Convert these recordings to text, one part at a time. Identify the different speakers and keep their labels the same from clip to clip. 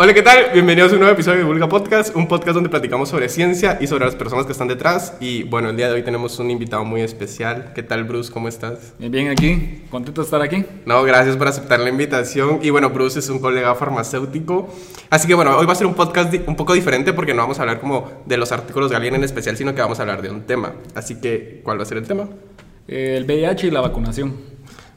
Speaker 1: Hola, ¿qué tal? Bienvenidos a un nuevo episodio de Vulga Podcast, un podcast donde platicamos sobre ciencia y sobre las personas que están detrás. Y bueno, el día de hoy tenemos un invitado muy especial. ¿Qué tal, Bruce? ¿Cómo estás?
Speaker 2: Bien, bien aquí, contento de estar aquí.
Speaker 1: No, gracias por aceptar la invitación. Y bueno, Bruce es un colega farmacéutico. Así que bueno, hoy va a ser un podcast un poco diferente porque no vamos a hablar como de los artículos de alguien en especial, sino que vamos a hablar de un tema. Así que, ¿cuál va a ser el tema?
Speaker 2: Eh, el VIH y la vacunación.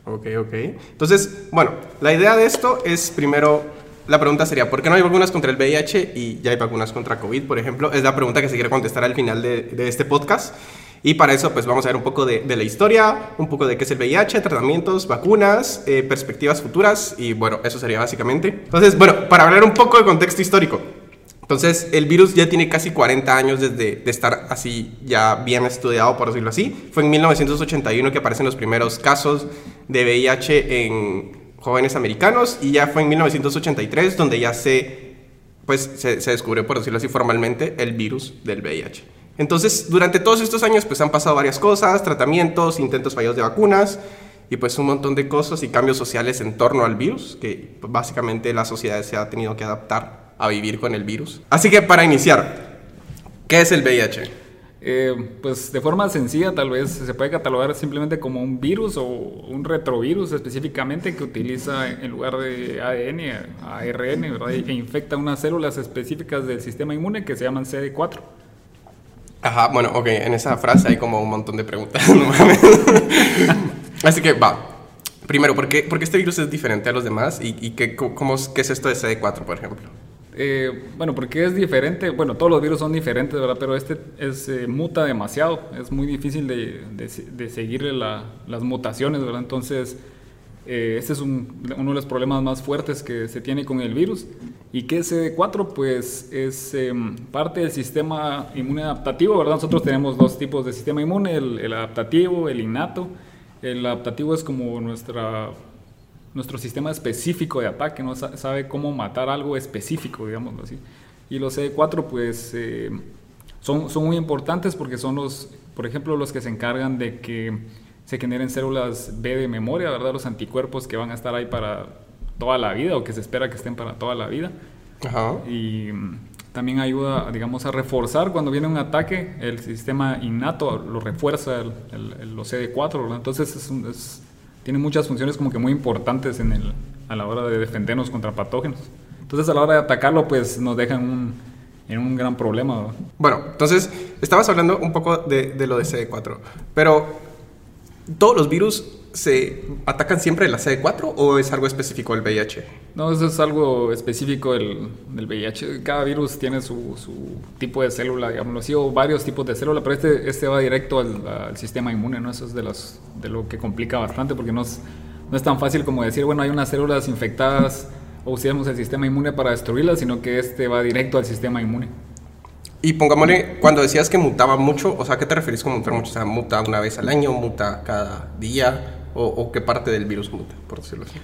Speaker 1: Ok, ok. Entonces, bueno, la idea de esto es primero la pregunta sería, ¿por qué no hay vacunas contra el VIH y ya hay vacunas contra COVID, por ejemplo? Es la pregunta que se quiere contestar al final de, este podcast. Y para eso, pues vamos a ver un poco de, la historia, un poco de qué es el VIH, tratamientos, vacunas, eh, perspectivas futuras y bueno, eso sería básicamente. Entonces, bueno, para hablar un poco de contexto histórico. Entonces, el virus ya tiene casi 40 años desde de estar así ya bien estudiado, por decirlo así. Fue en 1981 que aparecen los primeros casos de VIH en, jóvenes americanos y ya fue en 1983 donde ya se, pues, se, descubrió, por decirlo así formalmente, el virus del VIH. Entonces, durante todos estos años pues han pasado varias cosas, tratamientos, intentos fallidos de vacunas y pues un montón de cosas y cambios sociales en torno al virus, que pues, básicamente la sociedad se ha tenido que adaptar a vivir con el virus. Así que para iniciar, ¿qué es el VIH?
Speaker 2: Eh, pues de forma sencilla tal vez se puede catalogar simplemente como un virus o un retrovirus específicamente que utiliza en lugar de ADN, ARN, e infecta unas células específicas del sistema inmune que se llaman CD4.
Speaker 1: Ajá, bueno, ok, en esa frase hay como un montón de preguntas. Así que va. Primero, ¿por qué, este virus es diferente a los demás? ¿Y, y qué, cómo, qué es esto de CD4, por ejemplo?
Speaker 2: Eh, bueno, porque es diferente, bueno, todos los virus son diferentes, ¿verdad? Pero este es, eh, muta demasiado, es muy difícil de, de, seguirle las mutaciones, ¿verdad? Entonces, eh, este es uno de los problemas más fuertes que se tiene con el virus. ¿Y qué es CD4? Pues es em, parte del sistema inmune adaptativo, ¿verdad? Nosotros tenemos dos tipos de sistema inmune, el adaptativo, el innato. El adaptativo es como nuestra nuestro sistema específico de ataque, no sabe cómo matar algo específico, digamos así. Y los CD4 pues eh, son, son muy importantes porque son los, por ejemplo, los que se encargan de que se generen células B de memoria, ¿verdad? Los anticuerpos que van a estar ahí para toda la vida o que se espera que estén para toda la vida. Ajá. Y mm, también ayuda, digamos, a reforzar cuando viene un ataque, el sistema innato lo refuerza el, los CD4, ¿verdad? Entonces es, es tiene muchas funciones como que muy importantes en el, a la hora de defendernos contra patógenos. Entonces a la hora de atacarlo pues nos dejan en un gran problema.
Speaker 1: Bueno, entonces estabas hablando un poco de, de lo de CD4, pero todos los virus se atacan siempre la CD4 o es algo específico del VIH?
Speaker 2: No, eso es algo específico del, del VIH. Cada virus tiene su, su, tipo de célula, digamos así, o varios tipos de célula, pero este, este va directo al, sistema inmune, ¿no? Eso es de, los, de lo que complica bastante porque no es, no es tan fácil como decir, bueno, hay unas células infectadas o usamos el sistema inmune para destruirlas, sino que este va directo al sistema inmune.
Speaker 1: Y pongámosle, cuando decías que mutaba mucho, o sea, ¿qué te referís con mutar mucho? O sea, muta una vez al año, muta cada día, o, qué parte del virus muta, por decirlo así.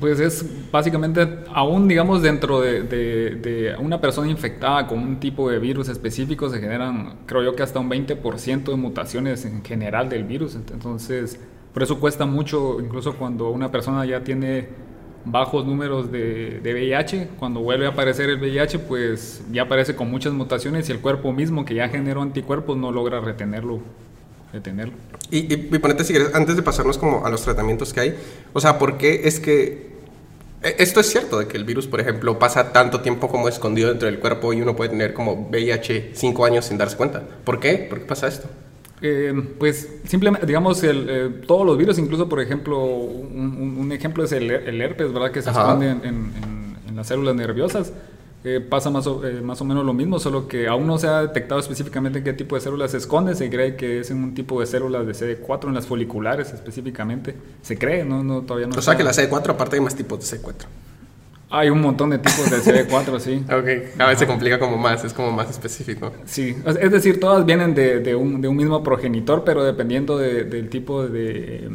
Speaker 2: Pues es básicamente, aún digamos dentro de, una persona infectada con un tipo de virus específico, se generan, creo yo que hasta un 20% de mutaciones en general del virus. Entonces, por eso cuesta mucho, incluso cuando una persona ya tiene bajos números de, de, VIH, cuando vuelve a aparecer el VIH, pues ya aparece con muchas mutaciones y el cuerpo mismo que ya generó anticuerpos no logra retenerlo. Retenerlo.
Speaker 1: Y, y, ponete si quieres, antes de pasarnos como a los tratamientos que hay, o sea, ¿por qué es que e, esto es cierto de que el virus, por ejemplo, pasa tanto tiempo como escondido dentro del cuerpo y uno puede tener como VIH cinco años sin darse cuenta? ¿Por qué? ¿Por qué pasa esto?
Speaker 2: Eh, pues simplemente, digamos, el, eh, todos los virus, incluso por ejemplo, un, ejemplo es el, herpes, ¿verdad? Que se esconde en, las células nerviosas. Eh, pasa más o, más o menos lo mismo, solo que aún no se ha detectado específicamente en qué tipo de células se esconde. Se cree que es en un tipo de células de CD4, en las foliculares específicamente. Se cree, ¿no? no todavía no
Speaker 1: O sea que la CD4, aparte hay más tipos de CD4.
Speaker 2: Hay un montón de tipos de CD4, sí.
Speaker 1: ok, a veces se complica como más, es como más específico.
Speaker 2: Sí, es decir, todas vienen de, de, un, de un, mismo progenitor, pero dependiendo del tipo de eh,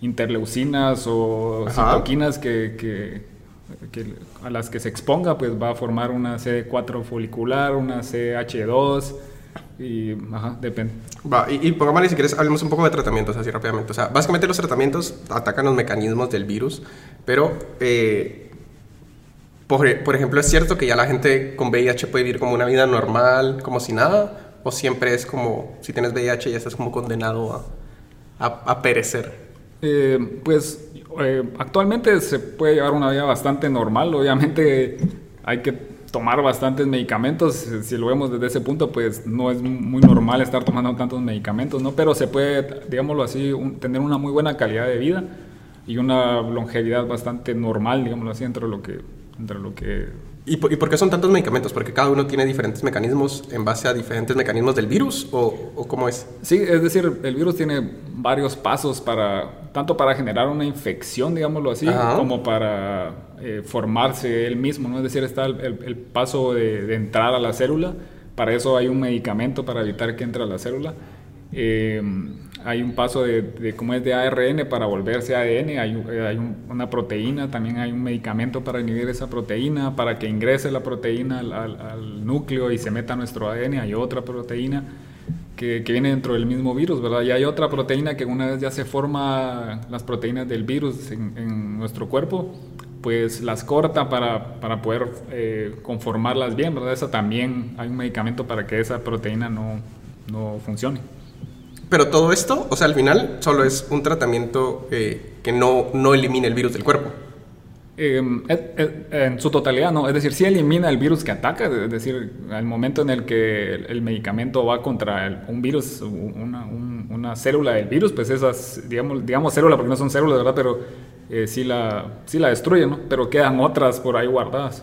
Speaker 2: interleucinas o citoquinas que, que, a las que se exponga, pues va a formar una CD4 folicular, una CH2 y ajá, depende.
Speaker 1: Va, y, y pongámosle si quieres, hablemos un poco de tratamientos así rápidamente. O sea, básicamente los tratamientos atacan los mecanismos del virus, pero... Eh, por, por ejemplo, ¿es cierto que ya la gente con VIH puede vivir como una vida normal, como si nada? ¿O siempre es como, si tienes VIH ya estás como condenado a, a, perecer?
Speaker 2: Eh, pues eh, actualmente se puede llevar una vida bastante normal. Obviamente hay que tomar bastantes medicamentos. Si lo vemos desde ese punto, pues no es muy normal estar tomando tantos medicamentos, ¿no? Pero se puede, digámoslo así, tener una muy buena calidad de vida y una longevidad bastante normal, digámoslo así, entre lo que, entre lo que
Speaker 1: ¿Y por, ¿Y por, qué son tantos medicamentos? ¿Porque cada uno tiene diferentes mecanismos en base a diferentes mecanismos del virus? ¿O, o cómo es?
Speaker 2: Sí, es decir, el virus tiene varios pasos para, tanto para generar una infección, digámoslo así, como para eh, formarse él mismo, ¿no? Es decir, está el, el, paso de, de, entrar a la célula, para eso hay un medicamento para evitar que entre a la célula. Eh, hay un paso de, de como es de ARN para volverse ADN, hay, hay una proteína, también hay un medicamento para inhibir esa proteína, para que ingrese la proteína al, al, núcleo y se meta nuestro ADN, hay otra proteína que, que, viene dentro del mismo virus, ¿verdad? Y hay otra proteína que una vez ya se forma las proteínas del virus en, en nuestro cuerpo, pues las corta para, para poder eh, conformarlas bien, ¿verdad? Esa también hay un medicamento para que esa proteína no, no funcione.
Speaker 1: Pero todo esto, o sea, al final solo es un tratamiento eh, que no, no elimina el virus del cuerpo.
Speaker 2: Eh, en su totalidad, no. Es decir, sí elimina el virus que ataca. Es decir, al momento en el que el, medicamento va contra el, un virus, una, un, una, célula del virus, pues esas, digamos, digamos célula porque no son células, ¿verdad? Pero eh, sí, la, sí la destruye, ¿no? Pero quedan otras por ahí guardadas.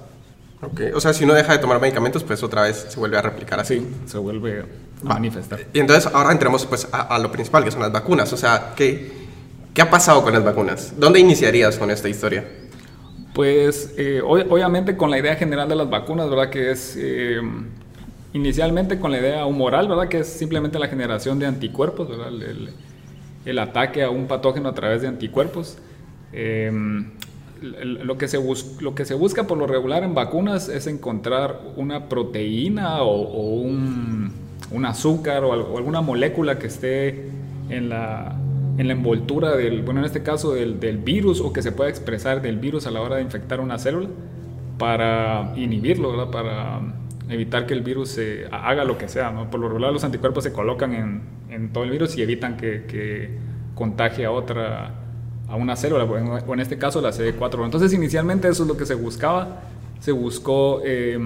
Speaker 1: Ok, o sea, si uno deja de tomar medicamentos, pues otra vez se vuelve a replicar así.
Speaker 2: Sí, se vuelve a manifestar.
Speaker 1: Y entonces ahora entremos pues a, a, lo principal, que son las vacunas. O sea, ¿qué, ¿qué ha pasado con las vacunas? ¿Dónde iniciarías con esta historia?
Speaker 2: Pues eh, obviamente con la idea general de las vacunas, ¿verdad? Que es eh, inicialmente con la idea humoral, ¿verdad? Que es simplemente la generación de anticuerpos, ¿verdad? El, el, el ataque a un patógeno a través de anticuerpos. Eh, lo que, se lo que se busca por lo regular en vacunas es encontrar una proteína o, o un, un, azúcar o, o, alguna molécula que esté en la, en la envoltura del, bueno, en este caso del, del, virus o que se pueda expresar del virus a la hora de infectar una célula para inhibirlo, ¿verdad? para evitar que el virus se haga lo que sea. ¿no? Por lo regular los anticuerpos se colocan en, en todo el virus y evitan que, que contagie a otra a una célula, o en este caso la CD4. Entonces inicialmente eso es lo que se buscaba. Se buscó eh,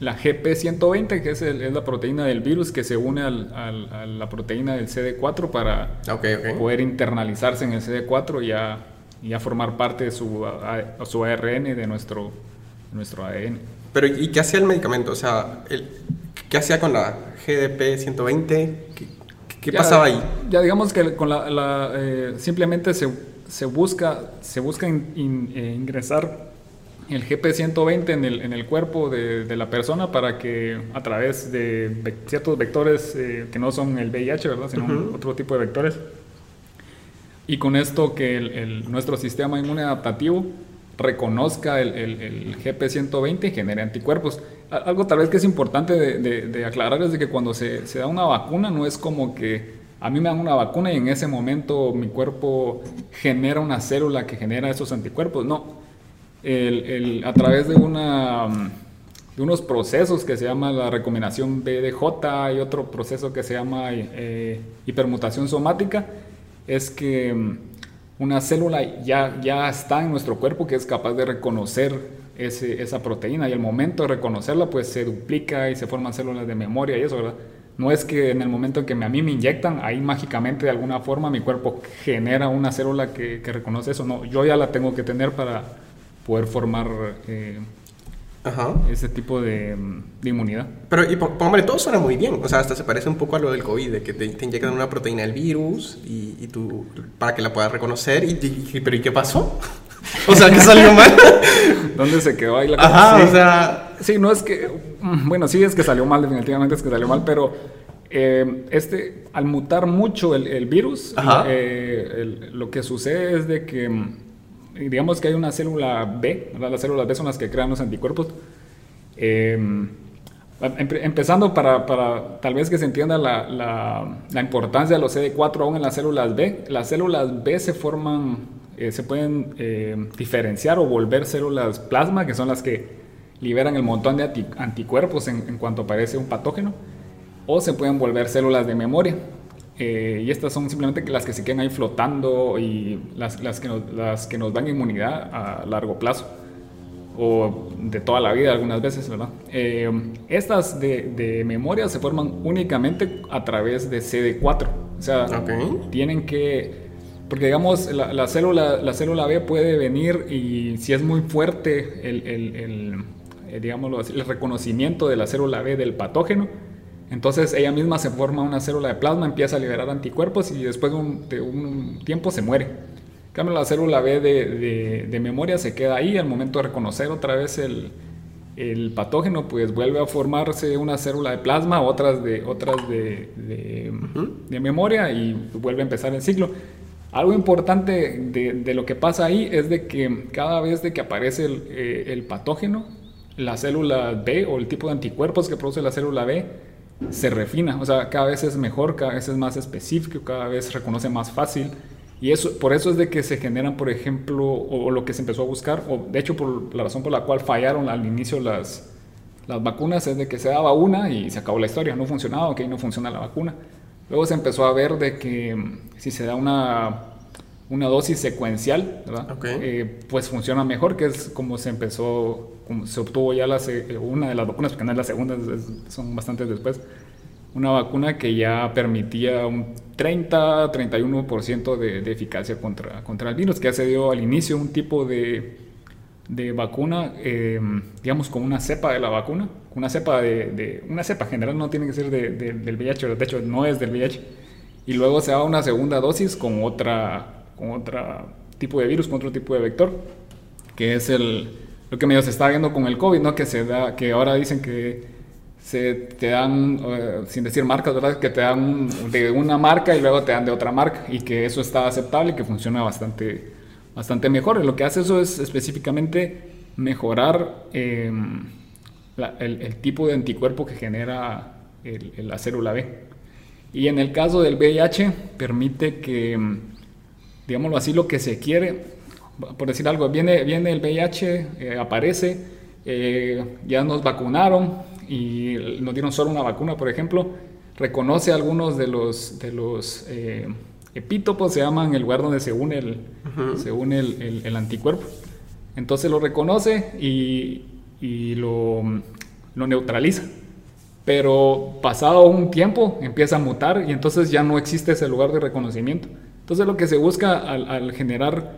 Speaker 2: la GP120, que es, el, es, la proteína del virus que se une al, al, a la proteína del CD4 para
Speaker 1: okay, okay.
Speaker 2: poder internalizarse en el CD4 y ya, ya formar parte de su, a, su ARN, de nuestro, nuestro ADN.
Speaker 1: Pero ¿y qué hacía el medicamento? O sea, el, ¿qué hacía con la GDP120? ¿Qué, qué
Speaker 2: ya,
Speaker 1: pasaba ahí?
Speaker 2: Ya digamos que con la, la eh, simplemente se se busca, se busca in, in, eh, ingresar el GP120 en el, en el cuerpo de, de, la persona para que a través de ve ciertos vectores eh, que no son el VIH, ¿verdad? sino uh -huh. otro tipo de vectores. Y con esto que el, el, nuestro sistema inmune adaptativo reconozca el, el GP120 y genere anticuerpos. Algo tal vez que es importante de, de, de aclarar es de que cuando se, se da una vacuna no es como que a mí me dan una vacuna y en ese momento mi cuerpo genera una célula que genera esos anticuerpos. No, el, el, a través de, una, de unos procesos que se llama la recombinación BDJ y otro proceso que se llama eh, hipermutación somática, es que una célula ya, ya está en nuestro cuerpo que es capaz de reconocer ese, esa proteína y al momento de reconocerla pues se duplica y se forman células de memoria y eso, ¿verdad? No es que en el momento en que a mí me inyectan, ahí mágicamente de alguna forma mi cuerpo genera una célula que, que reconoce eso. No, yo ya la tengo que tener para poder formar eh,
Speaker 1: Ajá.
Speaker 2: ese tipo de, de, inmunidad.
Speaker 1: Pero, y hombre, todo suena muy bien. O sea, hasta se parece un poco a lo del COVID, de que te, te inyectan una proteína del virus y, y, tú, para que la puedas reconocer. Y, y, pero ¿y qué pasó? o sea, ¿qué salió mal?
Speaker 2: ¿Dónde se quedó ahí la cosa?
Speaker 1: Ajá,
Speaker 2: sí.
Speaker 1: o sea...
Speaker 2: Sí, no es que... Bueno, sí es que salió mal, definitivamente es que salió mal, pero... Eh, este, al mutar mucho el, el virus, eh, el, lo que sucede es de que, digamos que hay una célula B, ¿verdad? las células B son las que crean los anticuerpos. Eh, empezando para, para, tal vez que se entienda la, la, la, importancia de los CD4 aún en las células B, las células B se forman eh, se pueden eh, diferenciar o volver células plasma, que son las que liberan el montón de anticuerpos en, cuanto aparece un patógeno, o se pueden volver células de memoria. Eh, y estas son simplemente las que se quedan ahí flotando y las, las, que nos, las que nos dan inmunidad a largo plazo o de toda la vida algunas veces, ¿verdad? estas de, de, memoria se forman únicamente a través de CD4. O sea, tienen que porque digamos, la, célula, la célula B puede venir y si es muy fuerte el, el, el, eh, el reconocimiento de la célula B del patógeno, entonces ella misma se forma una célula de plasma, empieza a liberar anticuerpos y después de un, tiempo se muere. En cambio, la célula B de, de, memoria se queda ahí al momento de reconocer otra vez el, el patógeno, pues vuelve a formarse una célula de plasma, otras de, otras de, de, memoria y vuelve a empezar el ciclo. Algo importante de, lo que pasa ahí es de que cada vez de que aparece eh, el, patógeno, la célula B o el tipo de anticuerpos que produce la célula B se refina, o sea, cada vez es mejor, cada vez es más específico, cada vez reconoce más fácil. Y eso, por eso es de que se generan, por ejemplo, o, lo que se empezó a buscar, o de hecho por la razón por la cual fallaron al inicio las, las vacunas, es de que se daba una y se acabó la historia, no funcionaba, ok, no funciona la vacuna. Luego se empezó a ver de que mm, si se da una, una dosis secuencial, eh, pues funciona mejor, que es como se empezó, como se obtuvo ya la, una de las vacunas, porque no es la segunda, son bastantes después, una vacuna que ya permitía un 30-31% de, de eficacia contra, contra el virus, que ya se dio al inicio un tipo de, de vacuna, em, digamos, con una cepa de la vacuna, una cepa de, una cepa general, no tiene que ser del VIH, de hecho no es del VIH, y luego se da una segunda dosis con otra, con otro tipo de virus, con otro tipo de vector, que es el, lo que medio se está viendo con el COVID, ¿no? Que se da, que ahora dicen que se te dan, eh, sin decir marcas, ¿verdad? Que te dan de una marca y luego te dan de otra marca y que eso está aceptable y que funciona bastante bastante mejor. Lo que hace eso es específicamente mejorar em, el, tipo de anticuerpo que genera la célula B. Y en el caso del VIH permite que, em, digámoslo así, lo que se quiere, por decir algo, viene, viene el VIH, eh, aparece, eh, ya nos vacunaron y nos dieron solo una vacuna, por ejemplo, reconoce algunos de los, de los eh, epítopos se llaman el lugar donde se une el, se une el, anticuerpo. Entonces lo reconoce y, lo, lo, neutraliza. Pero pasado un tiempo empieza a mutar y entonces ya no existe ese lugar de reconocimiento. Entonces lo que se busca al, generar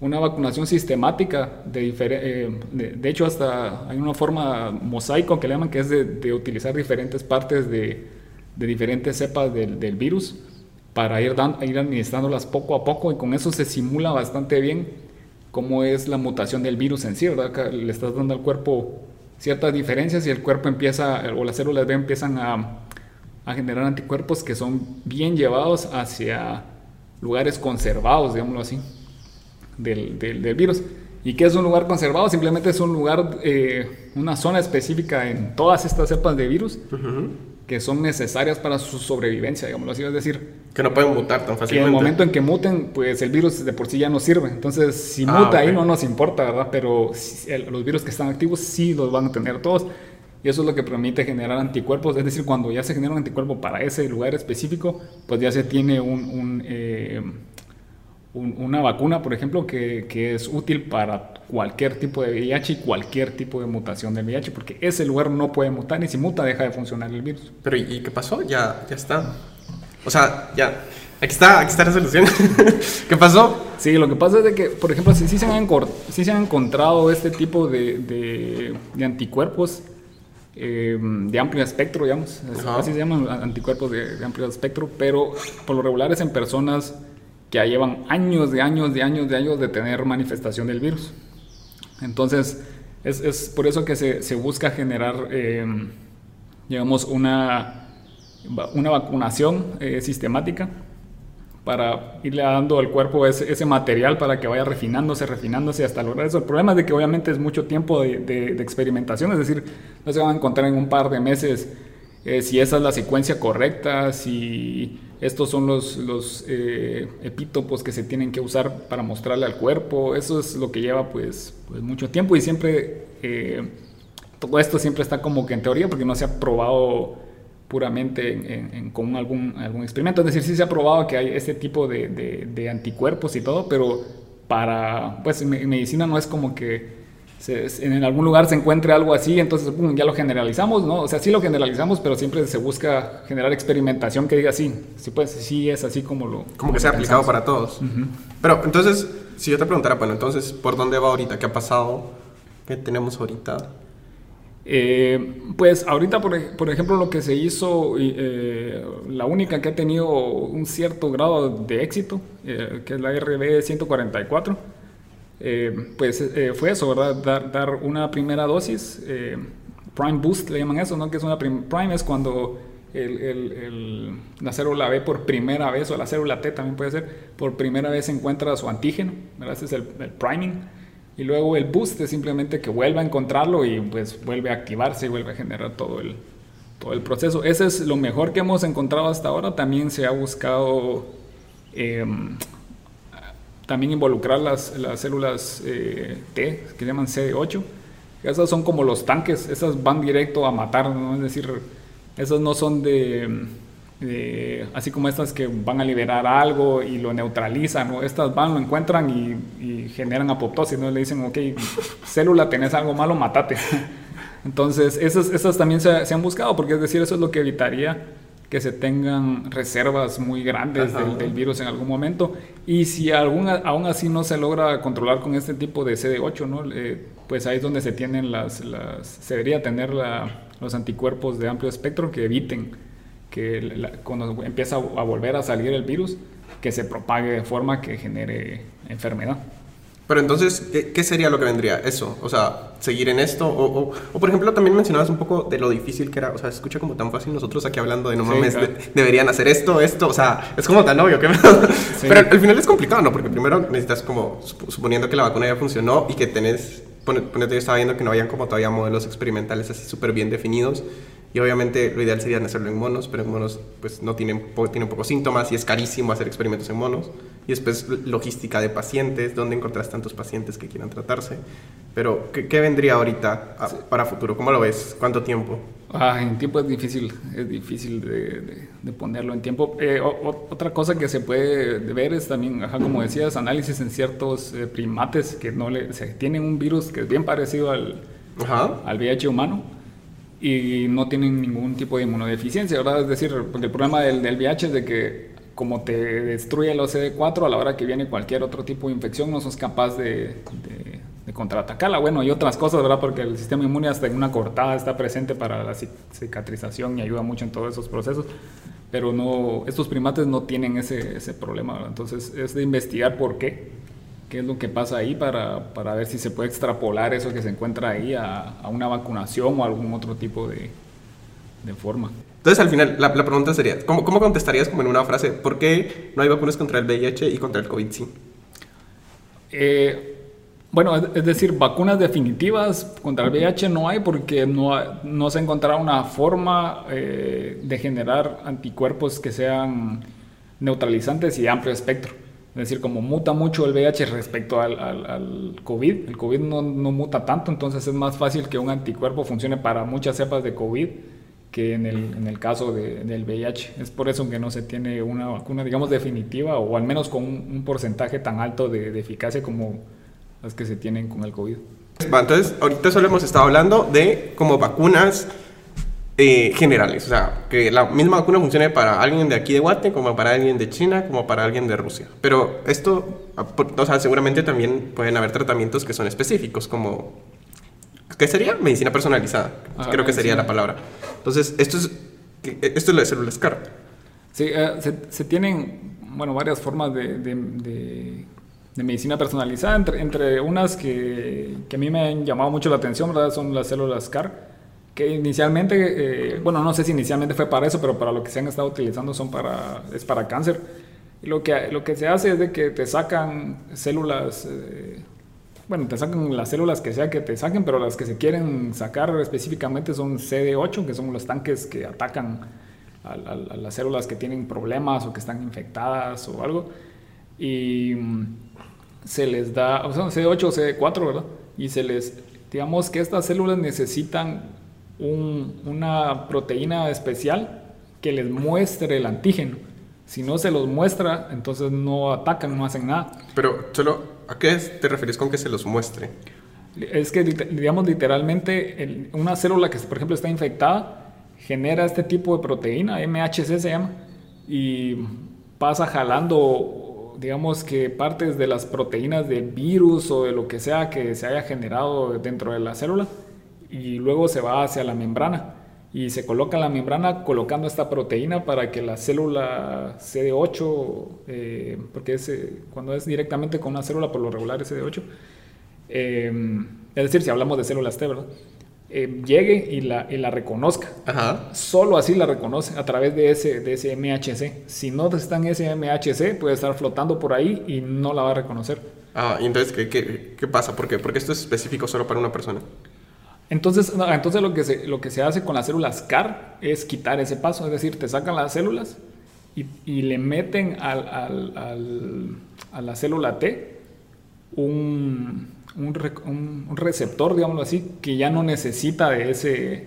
Speaker 2: una vacunación sistemática, de, eh, de, hecho hasta hay una forma mosaico que le llaman que es de, utilizar diferentes partes de, diferentes cepas del, del virus para ir, ir administrándolas poco a poco y con eso se simula bastante bien cómo es la mutación del virus en sí, ¿verdad? Le estás dando al cuerpo ciertas diferencias y el cuerpo empieza, o las células B empiezan a, a generar anticuerpos que son bien llevados hacia lugares conservados, digámoslo así, del, del, virus. ¿Y qué es un lugar conservado? Simplemente es un lugar, eh, una zona específica en todas estas cepas de virus que son necesarias para su sobrevivencia, digámoslo así, es decir...
Speaker 1: Que no pueden mutar tan fácilmente.
Speaker 2: Que en el momento en que muten, pues el virus de por sí ya no sirve. Entonces, si ah, muta ahí no nos importa, ¿verdad? Pero los virus que están activos sí los van a tener todos. Y eso es lo que permite generar anticuerpos. Es decir, cuando ya se genera un anticuerpo para ese lugar específico, pues ya se tiene un... Eh, una vacuna, por ejemplo, que, que, es útil para cualquier tipo de VIH y cualquier tipo de mutación del VIH, porque ese lugar no puede mutar y si muta deja de funcionar el virus.
Speaker 1: Pero ¿y qué pasó? Ya, ya está. O sea, ya. Aquí está, aquí está la solución. ¿Qué pasó?
Speaker 2: Sí, lo que pasa es de que, por ejemplo, si, si se, han si se han encontrado este tipo de, de, de anticuerpos eh, de amplio espectro, digamos, así se llaman anticuerpos de, de amplio espectro, pero por lo regular es en personas ya llevan años de años de años de años de tener manifestación del virus. Entonces, es, por eso que se, busca generar, eh, digamos, una, una vacunación eh, sistemática para irle dando al cuerpo ese, material para que vaya refinándose, refinándose hasta lograr eso. El problema es de que obviamente es mucho tiempo de, experimentación, es decir, no se van a encontrar en un par de meses eh, si esa es la secuencia correcta, si estos son los, los eh, epítopos que se tienen que usar para mostrarle al cuerpo. Eso es lo que lleva pues, pues mucho tiempo y siempre, eh, todo esto siempre está como que en teoría porque no se ha probado puramente con algún, algún experimento. Es decir, sí se ha probado que hay este tipo de, de, anticuerpos y todo, pero para, pues en medicina no es como que en algún lugar se encuentre algo así, entonces ya lo generalizamos, ¿no? O sea, sí lo generalizamos, pero siempre se busca generar experimentación que diga sí, sí, pues sí es así como lo...
Speaker 1: Como que sea aplicado para todos. Pero entonces, si yo te preguntara, bueno, entonces, ¿por dónde va ahorita? ¿Qué ha pasado? ¿Qué tenemos ahorita?
Speaker 2: Eh, pues ahorita, por, por, ejemplo, lo que se hizo, eh, la única que ha tenido un cierto grado de éxito, eh, que es la RB 144, eh, pues fue eso, ¿verdad? Dar, una primera dosis, Prime Boost le llaman eso, ¿no? Que es una Prime es cuando el, el, la célula B por primera vez, o la célula T también puede ser, por primera vez encuentra su antígeno, ¿verdad? Ese es el, priming. Y luego el boost es simplemente que vuelve a encontrarlo y pues vuelve a activarse y vuelve a generar todo el, todo el proceso. Ese es lo mejor que hemos encontrado hasta ahora. También se ha buscado em, también involucrar las, las células eh, T, que llaman CD8. Esas son como los tanques, esas van directo a matar, ¿no? es decir, esas no son de, así como estas que van a liberar algo y lo neutralizan, ¿no? estas van, lo encuentran y, generan apoptosis, ¿no? le dicen, ok, célula, tenés algo malo, matate. Entonces, esas, esas también se, se han buscado, porque es decir, eso es lo que evitaría que se tengan reservas muy grandes del, virus en algún momento. Y si aún, aún así no se logra controlar con este tipo de CD8, ¿no? Eh, pues ahí es donde se tienen las, las se debería tener los anticuerpos de amplio espectro que eviten que cuando empieza a volver a salir el virus, que se propague de forma que genere enfermedad.
Speaker 1: Pero entonces, ¿qué, sería lo que vendría? Eso, o sea, seguir en esto. O, o, por ejemplo, también mencionabas un poco de lo difícil que era. O sea, se escucha como tan fácil nosotros aquí hablando de no mames, deberían hacer esto, esto. O sea, es como tan obvio que. Pero al final es complicado, ¿no? Porque primero necesitas como, suponiendo que la vacuna ya funcionó y que tenés. Ponete, yo estaba viendo que no habían como todavía modelos experimentales así súper bien definidos. Y obviamente lo ideal sería hacerlo en monos, pero en monos pues no tienen, tienen pocos síntomas y es carísimo hacer experimentos en monos. Y después logística de pacientes, dónde encontrás tantos pacientes que quieran tratarse. Pero, ¿qué, vendría ahorita para futuro? ¿Cómo lo ves? ¿Cuánto tiempo?
Speaker 2: Ah, en tiempo es difícil, es difícil de, de, ponerlo en tiempo. Eh, otra cosa que se puede ver es también, ajá, como decías, análisis en ciertos eh, primates que no le, se, tienen un virus que es bien parecido al, al VIH humano y no tienen ningún tipo de inmunodeficiencia, ¿verdad? Es decir, el problema del, del VIH es de que como te destruye el OCD4 a la hora que viene cualquier otro tipo de infección, no sos capaz de, de, contraatacarla. Bueno, y otras cosas, ¿verdad? Porque el sistema inmune hasta en una cortada está presente para la cicatrización y ayuda mucho en todos esos procesos. Pero no, estos primates no tienen ese, ese problema, ¿verdad? Entonces es de investigar por qué qué es lo que pasa ahí para, para, ver si se puede extrapolar eso que se encuentra ahí a, a una vacunación o algún otro tipo de, de forma.
Speaker 1: Entonces, al final, la, la pregunta sería, ¿cómo, ¿cómo, contestarías como en una frase? ¿Por qué no hay vacunas contra el VIH y contra el COVID sí?
Speaker 2: Eh, bueno, es decir, vacunas definitivas contra el VIH no hay porque no, no se ha encontrado una forma eh, de generar anticuerpos que sean neutralizantes y de amplio espectro. Es decir, como muta mucho el VIH respecto al, al, COVID, el COVID no, no, muta tanto, entonces es más fácil que un anticuerpo funcione para muchas cepas de COVID que en el, en el caso de, del VIH. Es por eso que no se tiene una vacuna, digamos, definitiva o al menos con un, porcentaje tan alto de, de, eficacia como las que se tienen con el COVID.
Speaker 1: Entonces, ahorita solo hemos estado hablando de como vacunas eh, generales. O sea, que la misma vacuna funcione para alguien de aquí de Guate, como para alguien de China, como para alguien de Rusia. Pero esto, o sea, seguramente también pueden haber tratamientos que son específicos, como... ¿Qué sería? Medicina personalizada. Ah, creo que sería la palabra. Entonces, esto es, esto es lo de células CAR.
Speaker 2: Sí, eh, se, tienen, bueno, varias formas de, de, medicina personalizada, entre, entre unas que, que, a mí me han llamado mucho la atención, ¿verdad? Son las células CAR que inicialmente, eh, bueno, no sé si inicialmente fue para eso, pero para lo que se han estado utilizando son para, es para cáncer. Y lo que, lo que se hace es de que te sacan células, eh, bueno, te sacan las células que sea que te saquen, pero las que se quieren sacar específicamente son CD8, que son los tanques que atacan a, las células que tienen problemas o que están infectadas o algo. Y mm, se les da, o sea, CD8 o CD4, ¿verdad? Y se les, digamos que estas células necesitan una proteína especial que les muestre el antígeno. Si no se los muestra, entonces no atacan, no hacen nada.
Speaker 1: Pero solo ¿A qué te refieres con que se los muestre?
Speaker 2: Es que, digamos, literalmente, una célula que, por ejemplo, está infectada, genera este tipo de proteína, MHC se llama, y pasa jalando, digamos, que partes de las proteínas del virus o de lo que sea que se haya generado dentro de la célula, y luego se va hacia la membrana y se coloca la membrana colocando esta proteína para que la célula CD8, eh, porque es, eh, cuando es directamente con una célula por lo regular es CD8, eh, es decir, si hablamos de células T, ¿verdad? llegue y la, y la reconozca. Solo así la reconoce a través de ese, de ese MHC. Si no está en ese MHC, puede estar flotando por ahí y no la va a reconocer.
Speaker 1: Ah, y entonces, ¿qué, qué, qué pasa? ¿Por qué? Porque esto es específico solo para una persona.
Speaker 2: Entonces, entonces lo, que se, lo que se hace con las células CAR es quitar ese paso, es decir, te sacan las células y, le meten al, al, a la célula T un, un, receptor, digámoslo así, que ya no necesita de ese,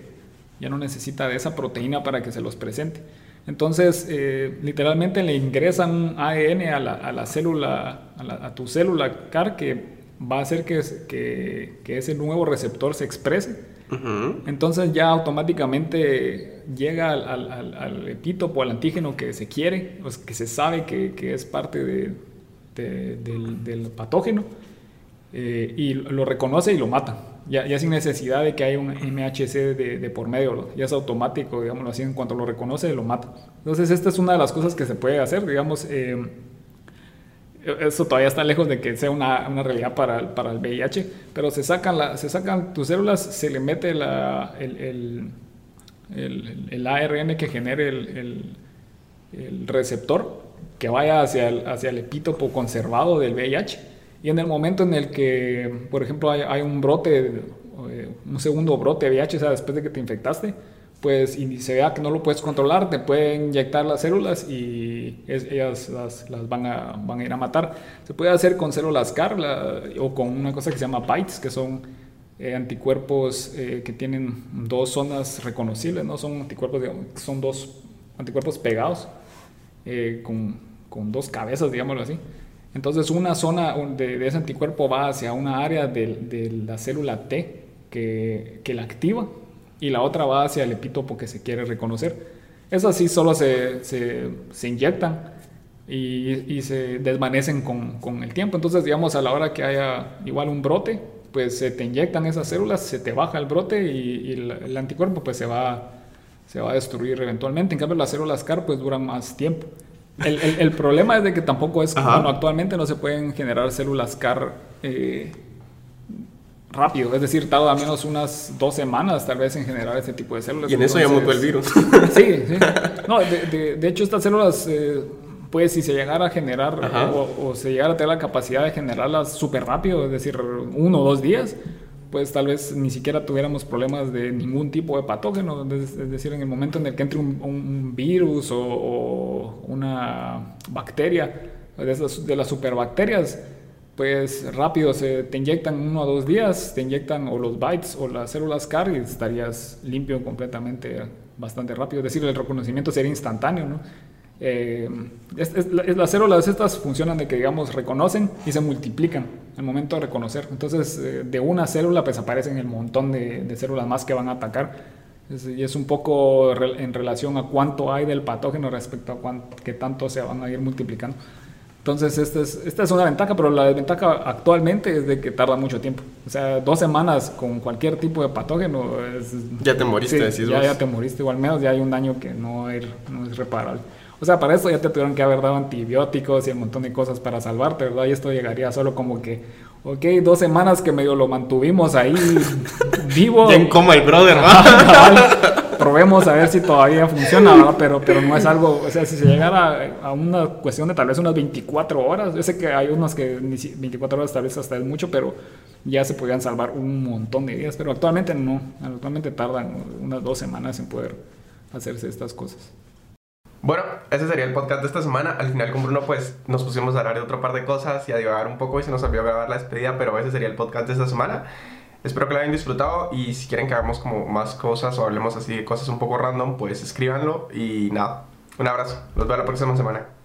Speaker 2: ya no necesita de esa proteína para que se los presente. Entonces, eh, literalmente le ingresan un ADN a la, a la célula, a, a, tu célula CAR que va a hacer que, que, que ese nuevo receptor se exprese. Entonces ya automáticamente llega al, al, al, epítopo, al antígeno que se quiere, pues que se sabe que, que es parte de, del, del, patógeno, eh, y lo reconoce y lo mata. Ya, ya, sin necesidad de que haya un MHC de, de, por medio, ya es automático, digámoslo así, en cuanto lo reconoce, lo mata. Entonces esta es una de las cosas que se puede hacer, digamos. Eh, eso todavía está lejos de que sea una, una realidad para, para, el VIH, pero se sacan, la, se sacan tus células, se le mete la, el, el, el, el, ARN que genere el, receptor que vaya hacia el, hacia el epítopo conservado del VIH. Y en el momento en el que, por ejemplo, hay, hay un brote, eh, un segundo brote de VIH, o sea, después de que te infectaste, pues y se vea que no lo puedes controlar, te pueden inyectar las células y ellas las, van, a, van a ir a matar. Se puede hacer con células CAR o con una cosa que se llama BITES, que son eh, anticuerpos eh, que tienen dos zonas reconocibles, ¿no? Son anticuerpos, son dos anticuerpos pegados eh, con, con, dos cabezas, digámoslo así. Entonces una zona de, de ese anticuerpo va hacia una área de, de la célula T que, que la activa y la otra va hacia el epítopo que se quiere reconocer. Esas sí solo se, se, se inyectan y, y, se desvanecen con, con, el tiempo. Entonces, digamos, a la hora que haya igual un brote, pues se te inyectan esas células, se te baja el brote y, el, anticuerpo pues se va, se va a destruir eventualmente. En cambio, las células CAR pues duran más tiempo. El, el, el problema es de que tampoco es, bueno, actualmente no se pueden generar células CAR eh, rápido, es decir, tarda menos unas dos semanas tal vez en generar ese tipo de células.
Speaker 1: Y en eso ya mutó el virus.
Speaker 2: sí, sí. No, de, de, hecho estas células, eh, pues si se llegara a generar o, se llegara a tener la capacidad de generarlas súper rápido, es decir, uno o dos días, pues tal vez ni siquiera tuviéramos problemas de ningún tipo de patógeno, es, decir, en el momento en el que entre un, un virus o, o, una bacteria, de, esas, de las superbacterias, pues rápido se te inyectan uno o dos días, te inyectan o los bytes o las células CAR y estarías limpio completamente bastante rápido. Es decir, el reconocimiento sería instantáneo. Eh, las células estas funcionan de que, digamos, reconocen y se multiplican al momento de reconocer. Entonces, eh, de una célula, pues aparecen el montón de, células más que van a atacar. y es un poco en relación a cuánto hay del patógeno respecto a qué tanto se van a ir multiplicando. Entonces, esta es, esta es una ventaja, pero la desventaja actualmente es de que tarda mucho tiempo. O sea, dos semanas con cualquier tipo de patógeno. Es,
Speaker 1: ya te moriste,
Speaker 2: sí, ya, ya te moriste, o al menos ya hay un daño que no, no es reparable. O sea, para eso ya te tuvieron que haber dado antibióticos y un montón de cosas para salvarte, ¿verdad? Y esto llegaría solo como que, ok, dos semanas que medio lo mantuvimos ahí vivo.
Speaker 1: Bien como el brother, ¿verdad?
Speaker 2: Probemos a ver si todavía funciona, ¿verdad? Pero, pero no es algo, o sea, si se llegara a una cuestión de tal vez unas 24 horas, yo sé que hay unos que 24 horas tal vez hasta es mucho, pero ya se podrían salvar un montón de días, pero actualmente no, actualmente tardan unas dos semanas en poder hacerse estas cosas.
Speaker 1: Bueno, ese sería el podcast de esta semana. Al final con Bruno pues nos pusimos a hablar de otro par de cosas y a divagar un poco y se nos olvidó grabar la despedida, pero ese sería el podcast de esta semana. Espero que lo hayan disfrutado y si quieren que hagamos como más cosas o hablemos así de cosas un poco random, pues escríbanlo y nada. Un abrazo. Los veo la próxima semana.